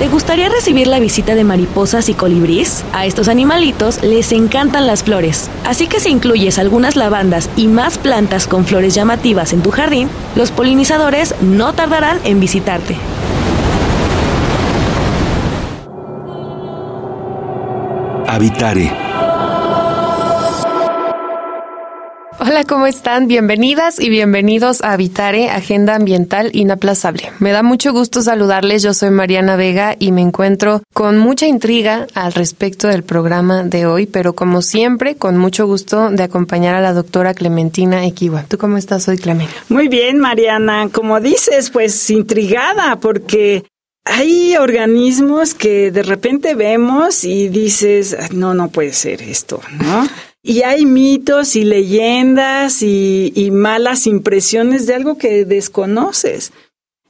¿Te gustaría recibir la visita de mariposas y colibrís? A estos animalitos les encantan las flores, así que si incluyes algunas lavandas y más plantas con flores llamativas en tu jardín, los polinizadores no tardarán en visitarte. Habitare Hola, ¿cómo están? Bienvenidas y bienvenidos a Habitare, Agenda Ambiental Inaplazable. Me da mucho gusto saludarles. Yo soy Mariana Vega y me encuentro con mucha intriga al respecto del programa de hoy, pero como siempre, con mucho gusto de acompañar a la doctora Clementina Equiwa. ¿Tú cómo estás hoy, Clementina? Muy bien, Mariana. Como dices, pues intrigada porque hay organismos que de repente vemos y dices, no, no puede ser esto, ¿no? Y hay mitos y leyendas y, malas impresiones de algo que desconoces.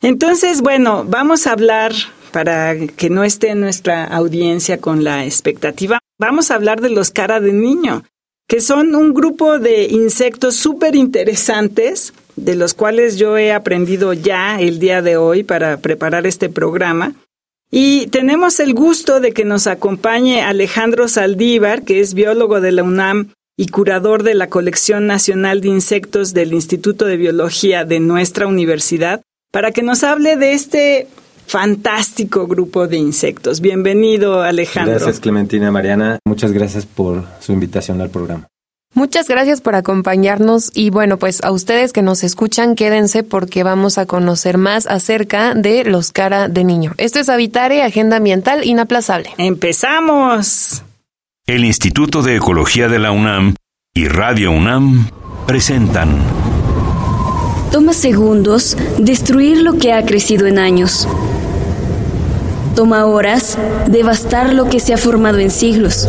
Entonces, bueno, vamos a hablar, para que no esté nuestra audiencia con la expectativa, vamos a hablar de los cara de niño, que son un grupo de insectos súper interesantes, de los cuales yo he aprendido ya el día de hoy para preparar este programa. Y tenemos el gusto de que nos acompañe Alejandro Saldívar, que es biólogo de la UNAM y curador de la Colección Nacional de Insectos del Instituto de Biología de nuestra universidad, para que nos hable de este fantástico grupo de insectos. Bienvenido, Alejandro. Gracias, Clementina Mariana. Muchas gracias por su invitación al programa. Muchas gracias por acompañarnos y bueno, pues a ustedes que nos escuchan, quédense porque vamos a conocer más acerca de los cara de niño. Esto es Habitare, Agenda Ambiental Inaplazable. ¡Empezamos! El Instituto de Ecología de la UNAM y Radio UNAM presentan Toma segundos destruir lo que ha crecido en años. Toma horas devastar lo que se ha formado en siglos.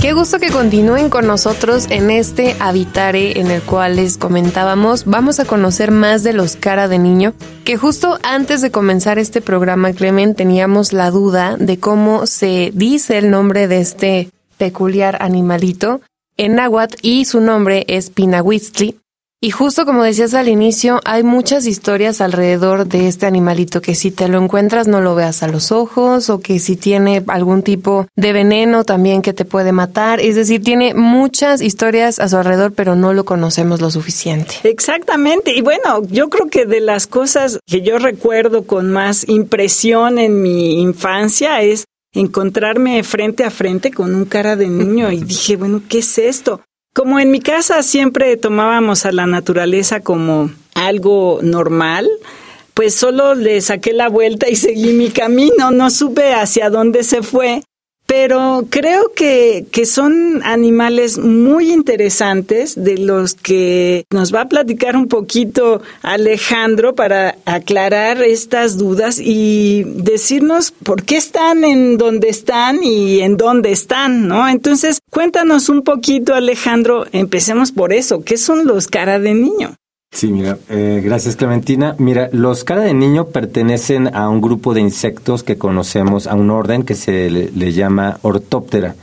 Qué gusto que continúen con nosotros en este Habitare en el cual les comentábamos. Vamos a conocer más de los cara de niño, que justo antes de comenzar este programa, Clemen, teníamos la duda de cómo se dice el nombre de este peculiar animalito en náhuatl y su nombre es Pinahuistli. Y justo como decías al inicio, hay muchas historias alrededor de este animalito que si te lo encuentras no lo veas a los ojos o que si tiene algún tipo de veneno también que te puede matar. Es decir, tiene muchas historias a su alrededor, pero no lo conocemos lo suficiente. Exactamente. Y bueno, yo creo que de las cosas que yo recuerdo con más impresión en mi infancia es encontrarme frente a frente con un cara de niño y dije, bueno, ¿qué es esto? Como en mi casa siempre tomábamos a la naturaleza como algo normal, pues solo le saqué la vuelta y seguí mi camino, no supe hacia dónde se fue pero creo que, que, son animales muy interesantes de los que nos va a platicar un poquito Alejandro para aclarar estas dudas y decirnos por qué están en donde están y en dónde están, ¿no? Entonces, cuéntanos un poquito, Alejandro, empecemos por eso, ¿qué son los cara de niño? Sí, mira, eh, gracias Clementina. Mira, los cara de niño pertenecen a un grupo de insectos que conocemos, a un orden que se le, llama ortóptera,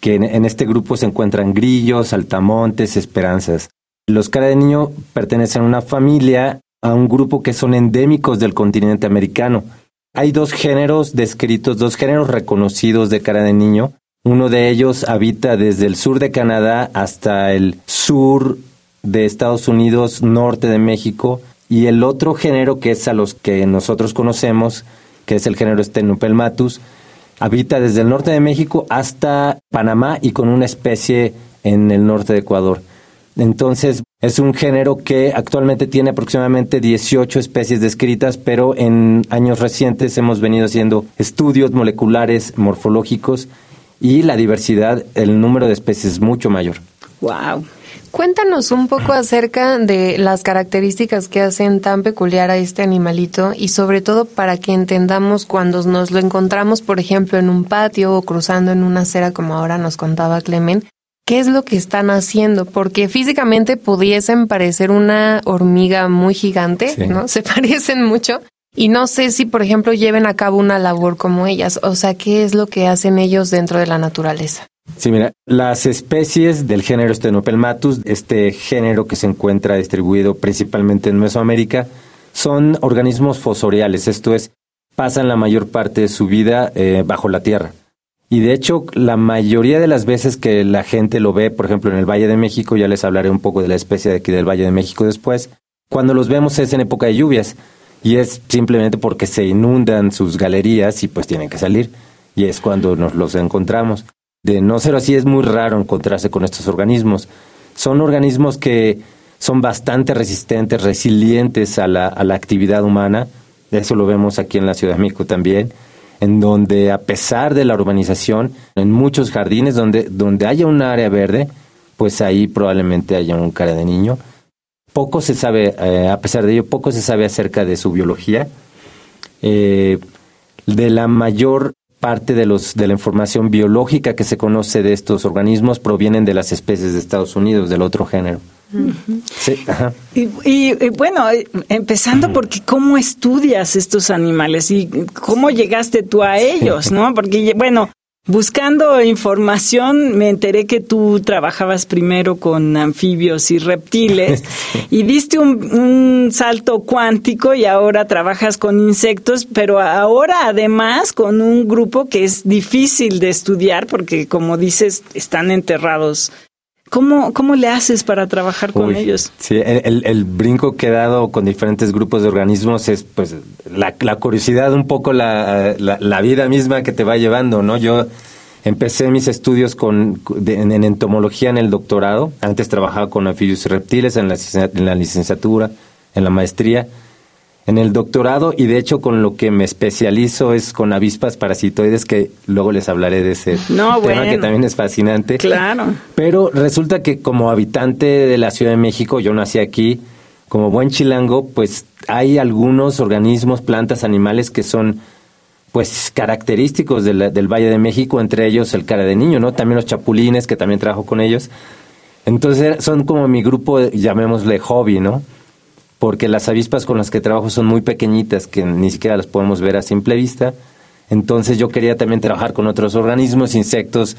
que en, este grupo se encuentran grillos, altamontes, esperanzas. Los cara de niño pertenecen a una familia, a un grupo que son endémicos del continente americano. Hay dos géneros descritos, dos géneros reconocidos de cara de niño. Uno de ellos habita desde el sur de Canadá hasta el sur de Estados Unidos, norte de México, y el otro género que es a los que nosotros conocemos, que es el género Stenopelmatus, habita desde el norte de México hasta Panamá y con una especie en el norte de Ecuador. Entonces, Es un género que actualmente tiene aproximadamente 18 especies descritas, pero en años recientes hemos venido haciendo estudios moleculares, morfológicos y la diversidad, el número de especies es mucho mayor. Wow. Cuéntanos un poco acerca de las características que hacen tan peculiar a este animalito y sobre todo para que entendamos cuando nos lo encontramos, por ejemplo, en un patio o cruzando en una acera como ahora nos contaba Clemen, qué es lo que están haciendo, porque físicamente pudiesen parecer una hormiga muy gigante, ¿no? Se parecen mucho. Y no sé si, por ejemplo, lleven a cabo una labor como ellas, o sea, ¿qué es lo que hacen ellos dentro de la naturaleza? Sí, mira, las especies del género Stenopelmatus, este género que se encuentra distribuido principalmente en Mesoamérica, son organismos fosoriales, esto es, pasan la mayor parte de su vida eh, bajo la tierra. Y de hecho, la mayoría de las veces que la gente lo ve, por ejemplo, en el Valle de México, ya les hablaré un poco de la especie de aquí del Valle de México después, cuando los vemos es en época de lluvias y es simplemente porque se inundan sus galerías y pues tienen que salir y es cuando nos los encontramos. De no ser así es muy raro encontrarse con estos organismos. Son organismos que son bastante resistentes, resilientes a la, a la actividad humana, eso lo vemos aquí en la Ciudad de también en donde a pesar de la urbanización, en muchos jardines donde, donde haya un área verde, pues ahí probablemente haya un cara de niño. Poco se sabe, eh, a pesar de ello, poco se sabe acerca de su biología. Eh, de la mayor parte de, los, de la información biológica que se conoce de estos organismos provienen de las especies de Estados Unidos, del otro género. Sí, Y, bueno, eh, empezando porque cómo estudias estos animales y cómo llegaste tú a ellos, ¿no? Porque, bueno, buscando información me enteré que tú trabajabas primero con anfibios y reptiles y diste un, un salto cuántico y ahora trabajas con insectos, pero ahora además con un grupo que es difícil de estudiar porque, como dices, están enterrados ¿Cómo, ¿Cómo le haces para trabajar con ellos? Sí, el, el, brinco que he dado con diferentes grupos de organismos es pues la, la curiosidad, un poco la, la, vida misma que te va llevando, ¿no? Yo empecé mis estudios con, en, entomología en el doctorado, antes trabajaba con anfibios y reptiles en la, en la licenciatura, en la maestría, en el doctorado y de hecho con lo que me especializo es con avispas parasitoides que luego les hablaré de ese tema que también es fascinante. Claro. Pero resulta que como habitante de la Ciudad de México, yo nací aquí, como buen chilango, pues hay algunos organismos, plantas, animales que son pues característicos del Valle de México, entre ellos el cara de niño, ¿no? También los chapulines, que también trabajo con ellos. Entonces son como mi grupo, llamémosle hobby, ¿no? Porque las avispas con las que trabajo son muy pequeñitas, que ni siquiera las podemos ver a simple vista. Entonces yo quería también trabajar con otros organismos, insectos,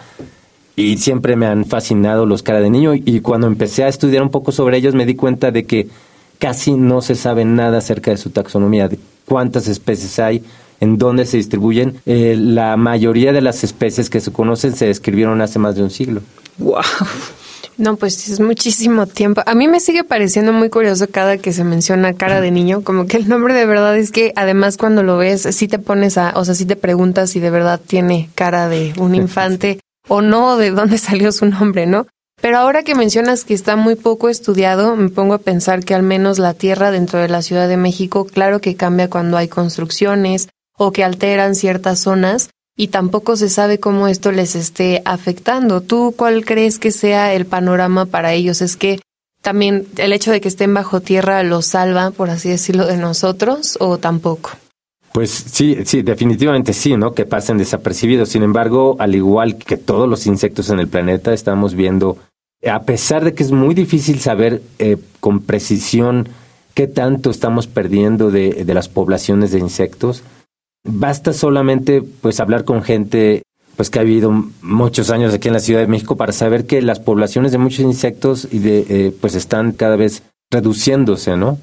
y siempre me han fascinado los cara de niño. Y cuando empecé a estudiar un poco sobre ellos, me di cuenta de que casi no se sabe nada acerca de su taxonomía, de cuántas especies hay, en dónde se distribuyen. Eh, la mayoría de las especies que se conocen se describieron hace más de un siglo. ¡Wow! No, pues es muchísimo tiempo. A mí me sigue pareciendo muy curioso cada que se menciona cara de niño, como que el nombre de verdad es que además cuando lo ves, sí te pones a, o sea, sí te preguntas si de verdad tiene cara de un infante o no, de dónde salió su nombre, ¿no? Pero ahora que mencionas que está muy poco estudiado, me pongo a pensar que al menos la tierra dentro de la Ciudad de México, claro que cambia cuando hay construcciones o que alteran ciertas zonas, y tampoco se sabe cómo esto les esté afectando. ¿Tú cuál crees que sea el panorama para ellos? ¿Es que también el hecho de que estén bajo tierra los salva, por así decirlo, de nosotros o tampoco? Pues sí, sí, definitivamente sí, ¿no? Que pasen desapercibidos. Sin embargo, al igual que todos los insectos en el planeta, estamos viendo, a pesar de que es muy difícil saber eh, con precisión qué tanto estamos perdiendo de, de las poblaciones de insectos, Basta solamente pues hablar con gente pues que ha vivido muchos años aquí en la Ciudad de México para saber que las poblaciones de muchos insectos y de eh, pues están cada vez reduciéndose, ¿no?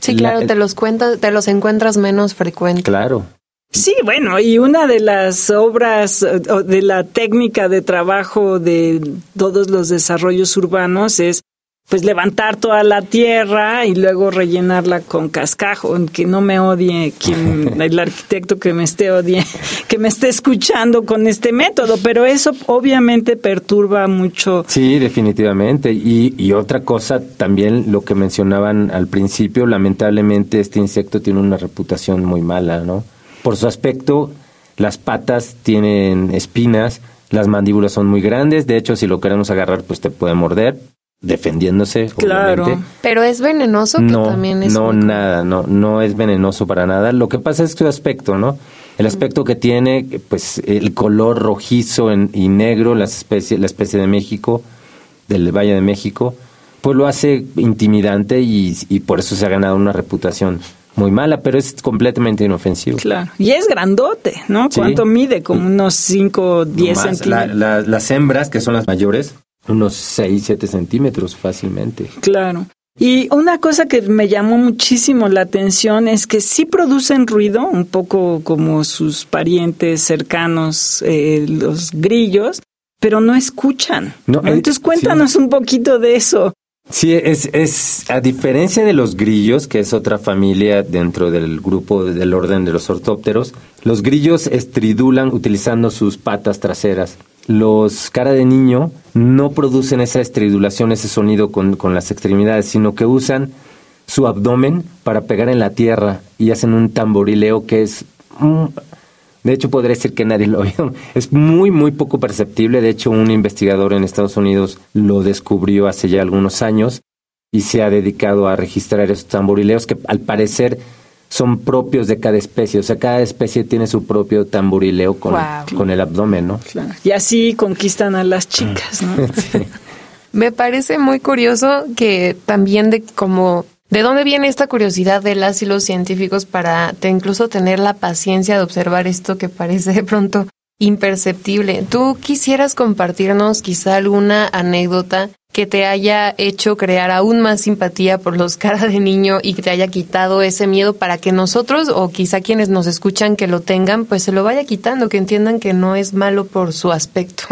Sí, claro, te los cuentas, te los encuentras menos frecuentes. Claro. Sí, bueno, y una de las obras de la técnica de trabajo de todos los desarrollos urbanos es pues levantar toda la tierra y luego rellenarla con cascajo, que no me odie quien, el arquitecto que me esté odie, que me esté escuchando con este método, pero eso obviamente perturba mucho. Sí, definitivamente. Y, y otra cosa, también lo que mencionaban al principio, lamentablemente este insecto tiene una reputación muy mala, ¿no? Por su aspecto, las patas tienen espinas, las mandíbulas son muy grandes, de hecho si lo queremos agarrar pues te puede morder defendiéndose. Claro. obviamente. Pero es venenoso, que No, también es. no, muy- nada, no, no es venenoso para nada. Lo que pasa es su aspecto, ¿no? El aspecto que tiene, pues, el color rojizo en- y negro, las especies, la especie de México, del Valle de México, pues lo hace intimidante y, y por eso se ha ganado una reputación muy mala, pero es completamente inofensivo. Claro. Y es grandote, ¿no? Sí. ¿Cuánto mide? Como unos 5, 10 Más, la- centímetros. la- las hembras, que son las mayores, unos 6, 7 centímetros fácilmente. Claro. Y una cosa que me llamó muchísimo la atención es que sí producen ruido, un poco como sus parientes cercanos, eh, los grillos, pero no escuchan. No, eh, Entonces cuéntanos un poquito de eso. Sí, es, es a diferencia de los grillos, que es otra familia dentro del grupo del orden de los ortópteros, los grillos estridulan utilizando sus patas traseras. Los cara de niño no producen esa estridulación, ese sonido con, con las extremidades, sino que usan su abdomen para pegar en la tierra y hacen un tamborileo que es de hecho, podría decir que nadie lo oyó. Es muy, muy poco perceptible. De hecho, un investigador en Estados Unidos lo descubrió hace ya algunos años y se ha dedicado a registrar esos tamborileos que al parecer son propios de cada especie. O sea, cada especie tiene su propio tamborileo con, el abdomen, ¿no? Y así conquistan a las chicas, ¿no? Me parece muy curioso que también de como de dónde viene esta curiosidad de las y los científicos para te- incluso tener la paciencia de observar esto que parece de pronto imperceptible. ¿Tú quisieras compartirnos quizá alguna anécdota que te haya hecho crear aún más simpatía por los cara de niño y que te haya quitado ese miedo para que nosotros o quizá quienes nos escuchan que lo tengan, pues se lo vaya quitando, que entiendan que no es malo por su aspecto?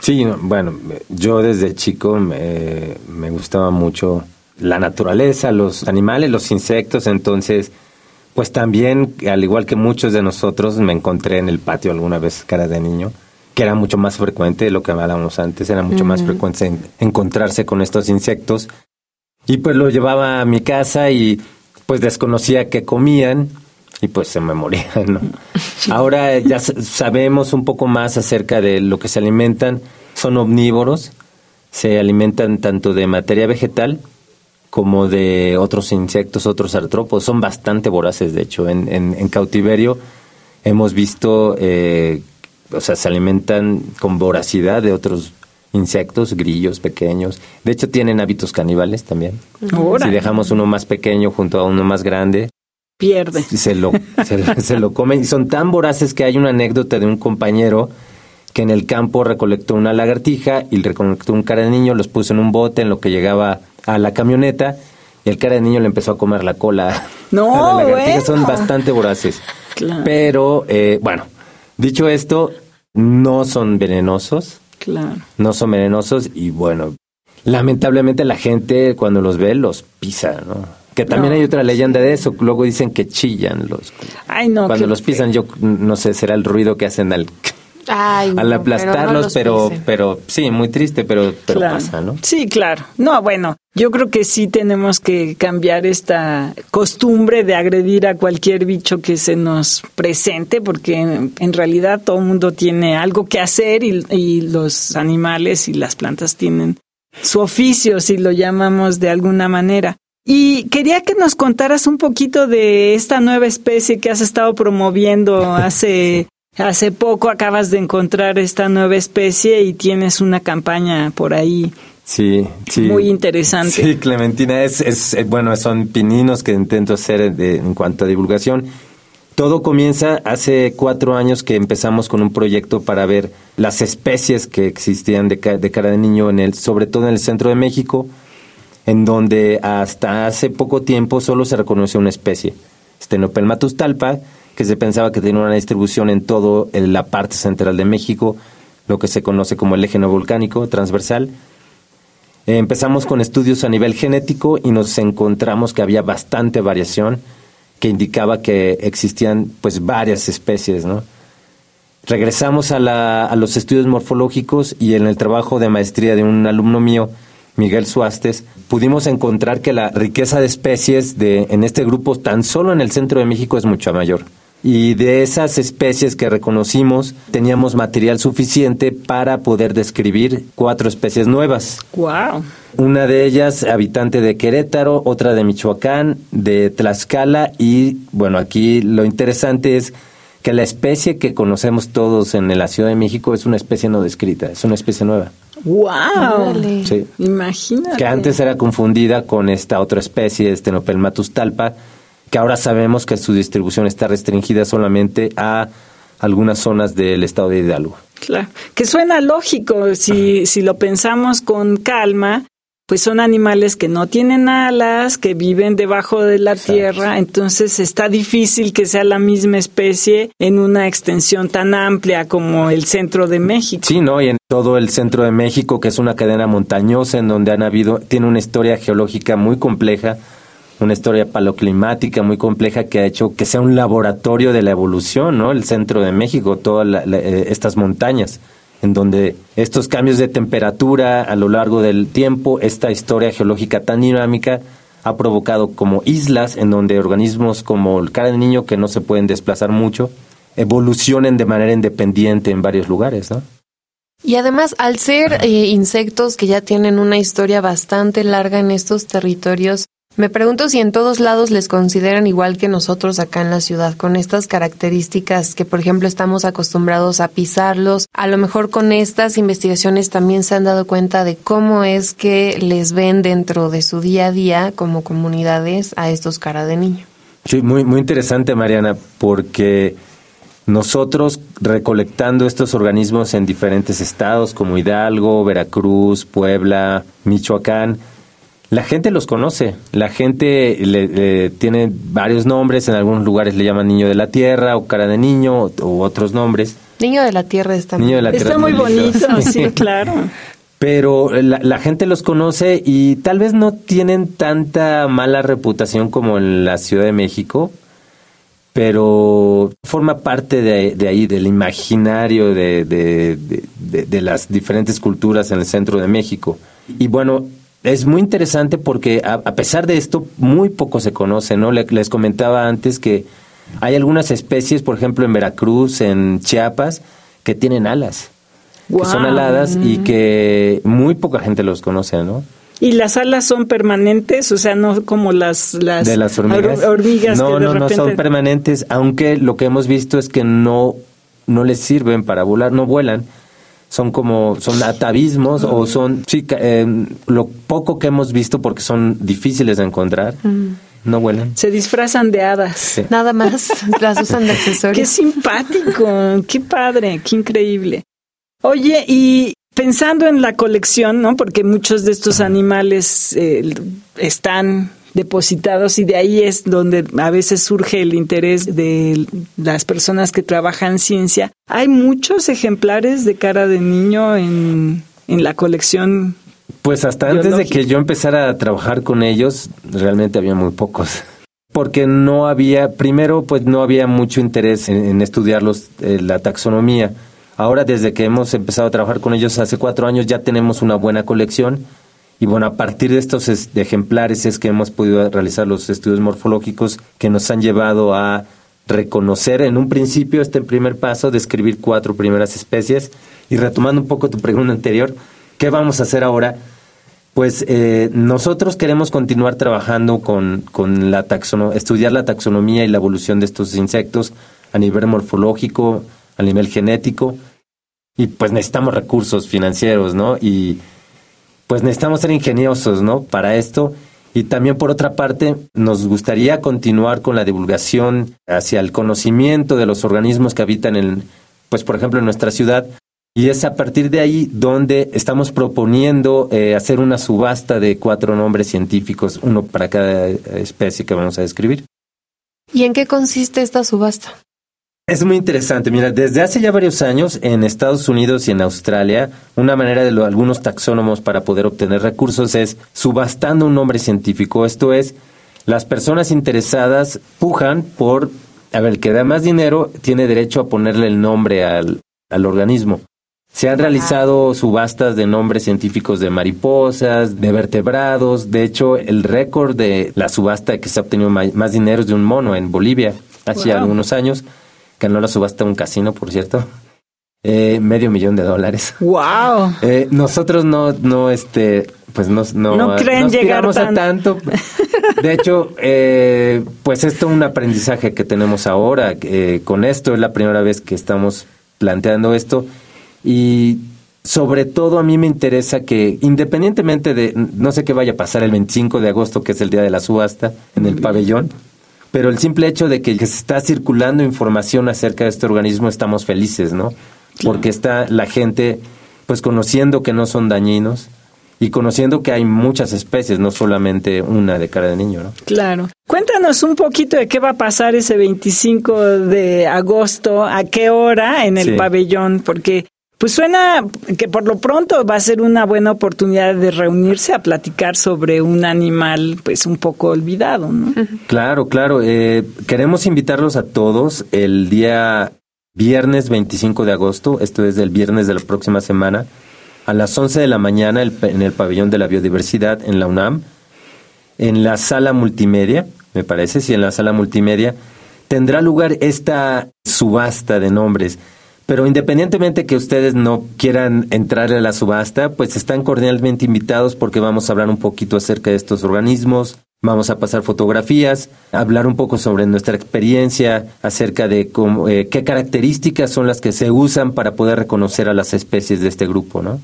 Sí, no, bueno, yo desde chico me, me gustaba mucho la naturaleza, los animales, los insectos, entonces, pues también, al igual que muchos de nosotros, me encontré en el patio alguna vez cara de niño, que era mucho más frecuente de lo que hablábamos antes, era mucho más frecuente en- encontrarse con estos insectos. Y pues lo llevaba a mi casa y pues desconocía qué comían y pues se me morían, ¿no? Ahora ya sa- sabemos un poco más acerca de lo que se alimentan. Son omnívoros, se alimentan tanto de materia vegetal como de otros insectos, otros artrópodos. Son bastante voraces, de hecho. En, en- en cautiverio hemos visto, eh, o sea, se alimentan con voracidad de otros insectos, grillos pequeños. De hecho, tienen hábitos caníbales también. Ahora Si dejamos uno más pequeño junto a uno más grande, pierde. se lo, se, se lo comen. Y son tan voraces que hay una anécdota de un compañero que en el campo recolectó una lagartija y recolectó un cara de niño, los puso en un bote en lo que llegaba a la camioneta y el cara de niño le empezó a comer la cola. No, a la lagartija. Son bastante voraces. Claro. Pero, eh, bueno, dicho esto, no son venenosos Claro. no son venenosos y bueno, lamentablemente la gente cuando los ve los pisa, ¿no? Que también No. hay otra leyenda de eso, luego dicen que chillan los Ay, no. cuando los pisan, yo no sé, será el ruido que hacen al Ay, al no, aplastarlos, pero, no pero sí, muy triste, pero pero Claro. pasa, ¿no? Sí, claro. No, bueno, yo creo que sí tenemos que cambiar esta costumbre de agredir a cualquier bicho que se nos presente, porque en, en realidad todo el mundo tiene algo que hacer y, y los animales y las plantas tienen su oficio, si lo llamamos de alguna manera. Y quería que nos contaras un poquito de esta nueva especie que has estado promoviendo hace Hace poco acabas de encontrar esta nueva especie y tienes una campaña por ahí Sí, sí. muy interesante. Sí, Clementina, es, es, eh, bueno, son pininos que intento hacer de- en cuanto a divulgación. Todo comienza hace cuatro años que empezamos con un proyecto para ver las especies que existían de, de cara de niño, en el, sobre todo en el centro de México, en donde hasta hace poco tiempo solo se reconoció una especie, Stenopelmatus talpa, que se pensaba que tenía una distribución en todo en la parte central de México, lo que se conoce como el eje no volcánico transversal. Empezamos con estudios a nivel genético y nos encontramos que había bastante variación que indicaba que existían pues varias especies. Regresamos a, la, a los estudios morfológicos y en el trabajo de maestría de un alumno mío, Miguel Suastes, pudimos encontrar que la riqueza de especies de, en este grupo, tan solo en el centro de México, es mucho mayor. Y de esas especies que reconocimos, teníamos material suficiente para poder describir cuatro especies nuevas. ¡Wow! Una de ellas, habitante de Querétaro, otra de Michoacán, de Tlaxcala y, bueno, aquí lo interesante es que la especie que conocemos todos en la Ciudad de México es una especie no descrita, es una especie nueva. ¡Wow! Sí. Imagínate. Que antes era confundida con esta otra especie, Stenopelmatus talpa, que ahora sabemos que su distribución está restringida solamente a algunas zonas del estado de Hidalgo. Claro, que suena lógico si, si lo pensamos con calma, pues son animales que no tienen alas, que viven debajo de la tierra, entonces está difícil que sea la misma especie en una extensión tan amplia como el centro de México. Sí, ¿no? Y en todo el centro de México, que es una cadena montañosa en donde han habido, tiene una historia geológica muy compleja, una historia paleoclimática muy compleja que ha hecho que sea un laboratorio de la evolución, ¿no? El centro de México, todas eh, estas montañas en donde estos cambios de temperatura a lo largo del tiempo, esta historia geológica tan dinámica, ha provocado como islas en donde organismos como el cara de niño que no se pueden desplazar mucho, evolucionen de manera independiente en varios lugares, ¿no? Y además, al ser eh, insectos que ya tienen una historia bastante larga en estos territorios, me pregunto si en todos lados les consideran igual que nosotros acá en la ciudad, con estas características que, por ejemplo, estamos acostumbrados a pisarlos. A lo mejor con estas investigaciones también se han dado cuenta de cómo es que les ven dentro de su día a día como comunidades a estos cara de niño. Sí, muy, muy interesante, Mariana, porque nosotros recolectando estos organismos en diferentes estados como Hidalgo, Veracruz, Puebla, Michoacán, la gente los conoce, la gente le, tiene varios nombres, en algunos lugares le llaman niño de la tierra o cara de niño u otros nombres. Niño de la tierra está, niño de la está muy bonito, sí, claro. Pero la, la, gente los conoce y tal vez no tienen tanta mala reputación como en la Ciudad de México, pero forma parte de, de ahí, del imaginario de, de, de, las diferentes culturas en el centro de México. Y bueno, es muy interesante porque a, pesar de esto, muy poco se conoce, ¿no? les comentaba antes que hay algunas especies, por ejemplo, en Veracruz, en Chiapas, que tienen alas, que son aladas y que muy poca gente los conoce, ¿no? ¿Y las alas son permanentes? O sea, no como las, las, de las hormigas. no, no, no son permanentes, aunque lo que hemos visto es que no, no les sirven para volar, no vuelan son como, son atavismos o son, sí, eh, lo poco que hemos visto porque son difíciles de encontrar. No vuelan. Se disfrazan de hadas. Nada más. Las usan de accesorios. Qué simpático. qué padre. Qué increíble. Oye, y pensando en la colección, ¿no? Porque muchos de estos animales eh, están depositados y de ahí es donde a veces surge el interés de las personas que trabajan ciencia. Hay muchos ejemplares de cara de niño en, en la colección. Pues hasta antes de que yo empezara a trabajar con ellos, realmente había muy pocos. Porque no había, primero, pues no había mucho interés en, estudiarlos, eh, la taxonomía. Ahora, desde que hemos empezado a trabajar con ellos hace cuatro años, ya tenemos una buena colección y bueno, a partir de estos ejemplares es que hemos podido realizar los estudios morfológicos que nos han llevado a reconocer en un principio este primer paso, describir cuatro primeras especies. Y retomando un poco tu pregunta anterior, ¿qué vamos a hacer ahora? Pues eh, nosotros queremos continuar trabajando con, con la taxonomía, estudiar la taxonomía y la evolución de estos insectos a nivel morfológico, a nivel genético, y pues necesitamos recursos financieros, ¿no? Y pues necesitamos ser ingeniosos, ¿no? Para esto. Y también por otra parte, nos gustaría continuar con la divulgación hacia el conocimiento de los organismos que habitan en, pues por ejemplo, en nuestra ciudad. Y es a partir de ahí donde estamos proponiendo eh, hacer una subasta de cuatro nombres científicos, uno para cada especie que vamos a describir. ¿Y en qué consiste esta subasta? Es muy interesante. Mira, desde hace ya varios años en Estados Unidos y en Australia, una manera de algunos taxónomos para poder obtener recursos es subastando un nombre científico. Esto es, las personas interesadas pujan por, a ver, el que da más dinero tiene derecho a ponerle el nombre al, al organismo. Se han realizado subastas de nombres científicos de mariposas, de vertebrados. De hecho, el récord de la subasta que se ha obtenido más dinero es de un mono en Bolivia hace algunos años ganó la subasta un casino, por cierto. Eh, medio millón de dólares. Wow. Eh, nosotros no, no, este, pues no, no, no creen llegar a tanto. De hecho, eh, pues esto es un aprendizaje que tenemos ahora. con esto es la primera vez que estamos planteando esto y sobre todo a mí me interesa que independientemente de, no sé qué vaya a pasar el 25 de agosto, que es el día de la subasta en el pabellón, pero el simple hecho de que se está circulando información acerca de este organismo estamos felices, ¿no? Porque está la gente pues conociendo que no son dañinos y conociendo que hay muchas especies, no solamente una de cara de niño, ¿no? Claro. Cuéntanos un poquito de qué va a pasar ese 25 de agosto, a qué hora en el pabellón, porque pues suena que por lo pronto va a ser una buena oportunidad de reunirse a platicar sobre un animal pues un poco olvidado, ¿no? Claro, claro. Eh, queremos invitarlos a todos el día viernes 25 de agosto, esto es el viernes de la próxima semana, a las 11 de la mañana en el pabellón de la biodiversidad en la UNAM, en la sala multimedia, me parece, sí, en la sala multimedia, tendrá lugar esta subasta de nombres pero independientemente que ustedes no quieran entrar a la subasta, pues están cordialmente invitados porque vamos a hablar un poquito acerca de estos organismos, Vamos a pasar fotografías, hablar un poco sobre nuestra experiencia acerca de cómo, eh, qué características son las que se usan para poder reconocer a las especies de este grupo, ¿no?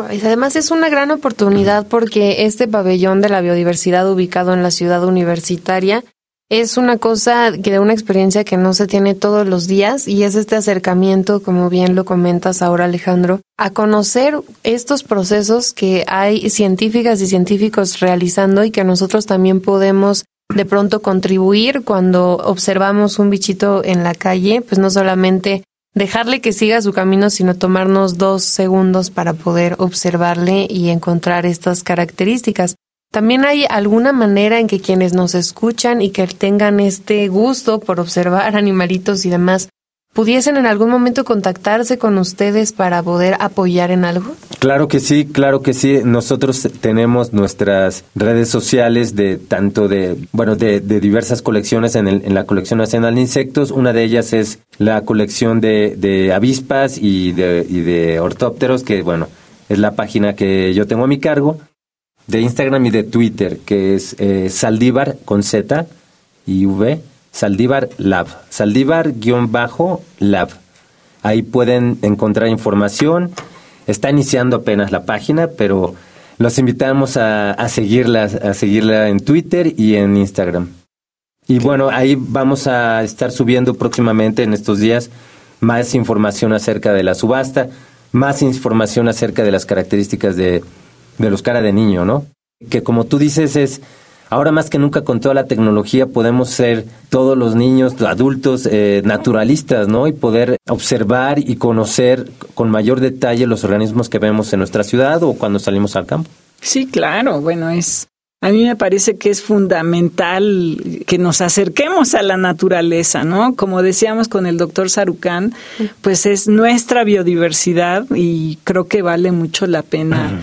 además es una gran oportunidad porque este pabellón de la biodiversidad ubicado en la ciudad universitaria es una cosa que de una experiencia que no se tiene todos los días y es este acercamiento, como bien lo comentas ahora Alejandro, a conocer estos procesos que hay científicas y científicos realizando y que nosotros también podemos de pronto contribuir cuando observamos un bichito en la calle, pues no solamente dejarle que siga su camino, sino tomarnos dos segundos para poder observarle y encontrar estas características. También hay alguna manera en que quienes nos escuchan y que tengan este gusto por observar animalitos y demás, pudiesen en algún momento contactarse con ustedes para poder apoyar en algo? Claro que sí, claro que sí. Nosotros tenemos nuestras redes sociales de tanto de, bueno, de, diversas colecciones en, el, en, la colección nacional de insectos. Una de ellas es la colección de, de avispas y de, y de ortópteros, que bueno, es la página que yo tengo a mi cargo de Instagram y de Twitter, que es eh, Saldívar con Z y V, Saldívar Lab, Saldívar-Lab. Ahí pueden encontrar información. Está iniciando apenas la página, pero los invitamos a, a seguirla, a seguirla en Twitter y en Instagram. Y bueno, ahí vamos a estar subiendo próximamente en estos días más información acerca de la subasta, más información acerca de las características de, de los cara de niño, ¿no? Que como tú dices es, ahora más que nunca con toda la tecnología podemos ser todos los niños, adultos, eh, naturalistas, ¿no? Y poder observar y conocer con mayor detalle los organismos que vemos en nuestra ciudad o cuando salimos al campo. Sí, claro, bueno, es... A mí me parece que es fundamental que nos acerquemos a la naturaleza, ¿no? Como decíamos con el doctor Sarucán, pues es nuestra biodiversidad y creo que vale mucho la pena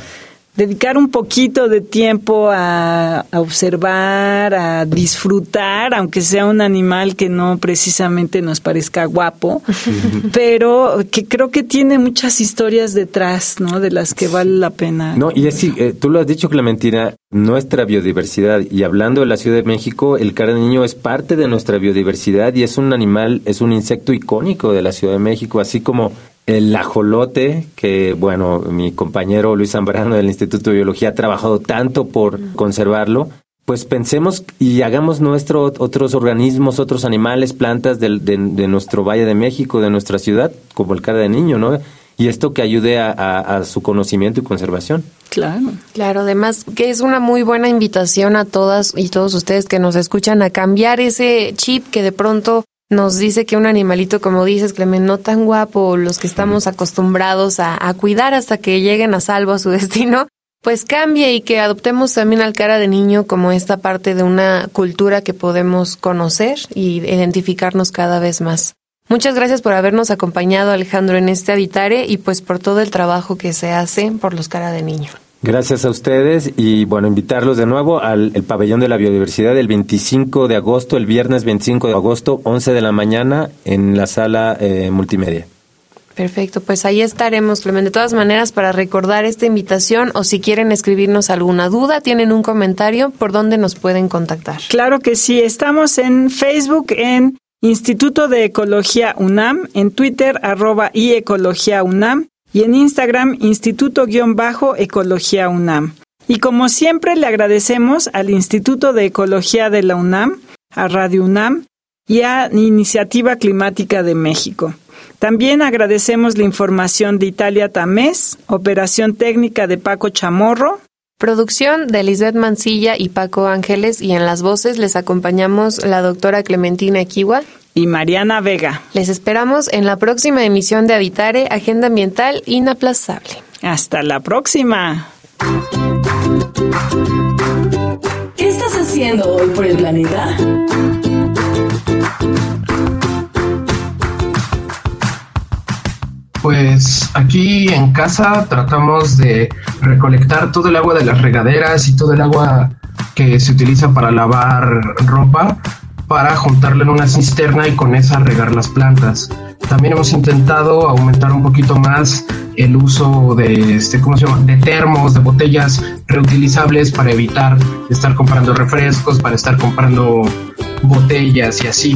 dedicar un poquito de tiempo a, observar, a disfrutar, aunque sea un animal que no precisamente nos parezca guapo, pero que creo que tiene muchas historias detrás, ¿no? De las que vale la pena. No, y es, eh, tú lo has dicho, Clementina, nuestra biodiversidad, y hablando de la Ciudad de México, el niño es parte de nuestra biodiversidad y es un animal, es un insecto icónico de la Ciudad de México, así como el ajolote, que bueno, mi compañero Luis Zambrano del Instituto de Biología ha trabajado tanto por conservarlo, pues pensemos y hagamos nuestros otros organismos, otros animales, plantas de, nuestro Valle de México, de nuestra ciudad, como el cara de niño, ¿no? Y esto que ayude a, a su conocimiento y conservación. Claro. Claro, además que es una muy buena invitación a todas y todos ustedes que nos escuchan a cambiar ese chip que de pronto nos dice que un animalito, como dices, Clemen, no tan guapo, los que estamos acostumbrados a, a, cuidar hasta que lleguen a salvo a su destino, pues cambie y que adoptemos también al cara de niño como esta parte de una cultura que podemos conocer y identificarnos cada vez más. Muchas gracias por habernos acompañado, Alejandro, en este Habitare y pues por todo el trabajo que se hace por los cara de niño. Gracias a ustedes y bueno, invitarlos de nuevo al pabellón de la biodiversidad el 25 de agosto, el viernes 25 de agosto, 11 de la mañana en la sala eh, multimedia. Perfecto, pues ahí estaremos, Clemente. De todas maneras, para recordar esta invitación o si quieren escribirnos alguna duda, tienen un comentario, ¿por dónde nos pueden contactar? Claro que sí, estamos en Facebook en Instituto de Ecología UNAM, en Twitter arroba y Ecología UNAM y en Instagram Instituto-Ecología UNAM. Y como siempre le agradecemos al Instituto de Ecología de la UNAM, a Radio UNAM y a Iniciativa Climática de México. También agradecemos la información de Italia Tamés, operación técnica de Paco Chamorro, Producción de Lisbeth Mancilla y Paco Ángeles y en las voces les acompañamos la doctora Clementina Equiwa y Mariana Vega. Les esperamos en la próxima emisión de Habitare, Agenda Ambiental Inaplazable. Hasta la próxima. ¿Qué estás haciendo hoy por el planeta? Pues aquí en casa tratamos de recolectar todo el agua de las regaderas y todo el agua que se utiliza para lavar ropa para juntarla en una cisterna y con esa regar las plantas. También hemos intentado aumentar un poquito más el uso de, este, ¿cómo se llama? de termos, de botellas reutilizables para evitar estar comprando refrescos, para estar comprando botellas y así.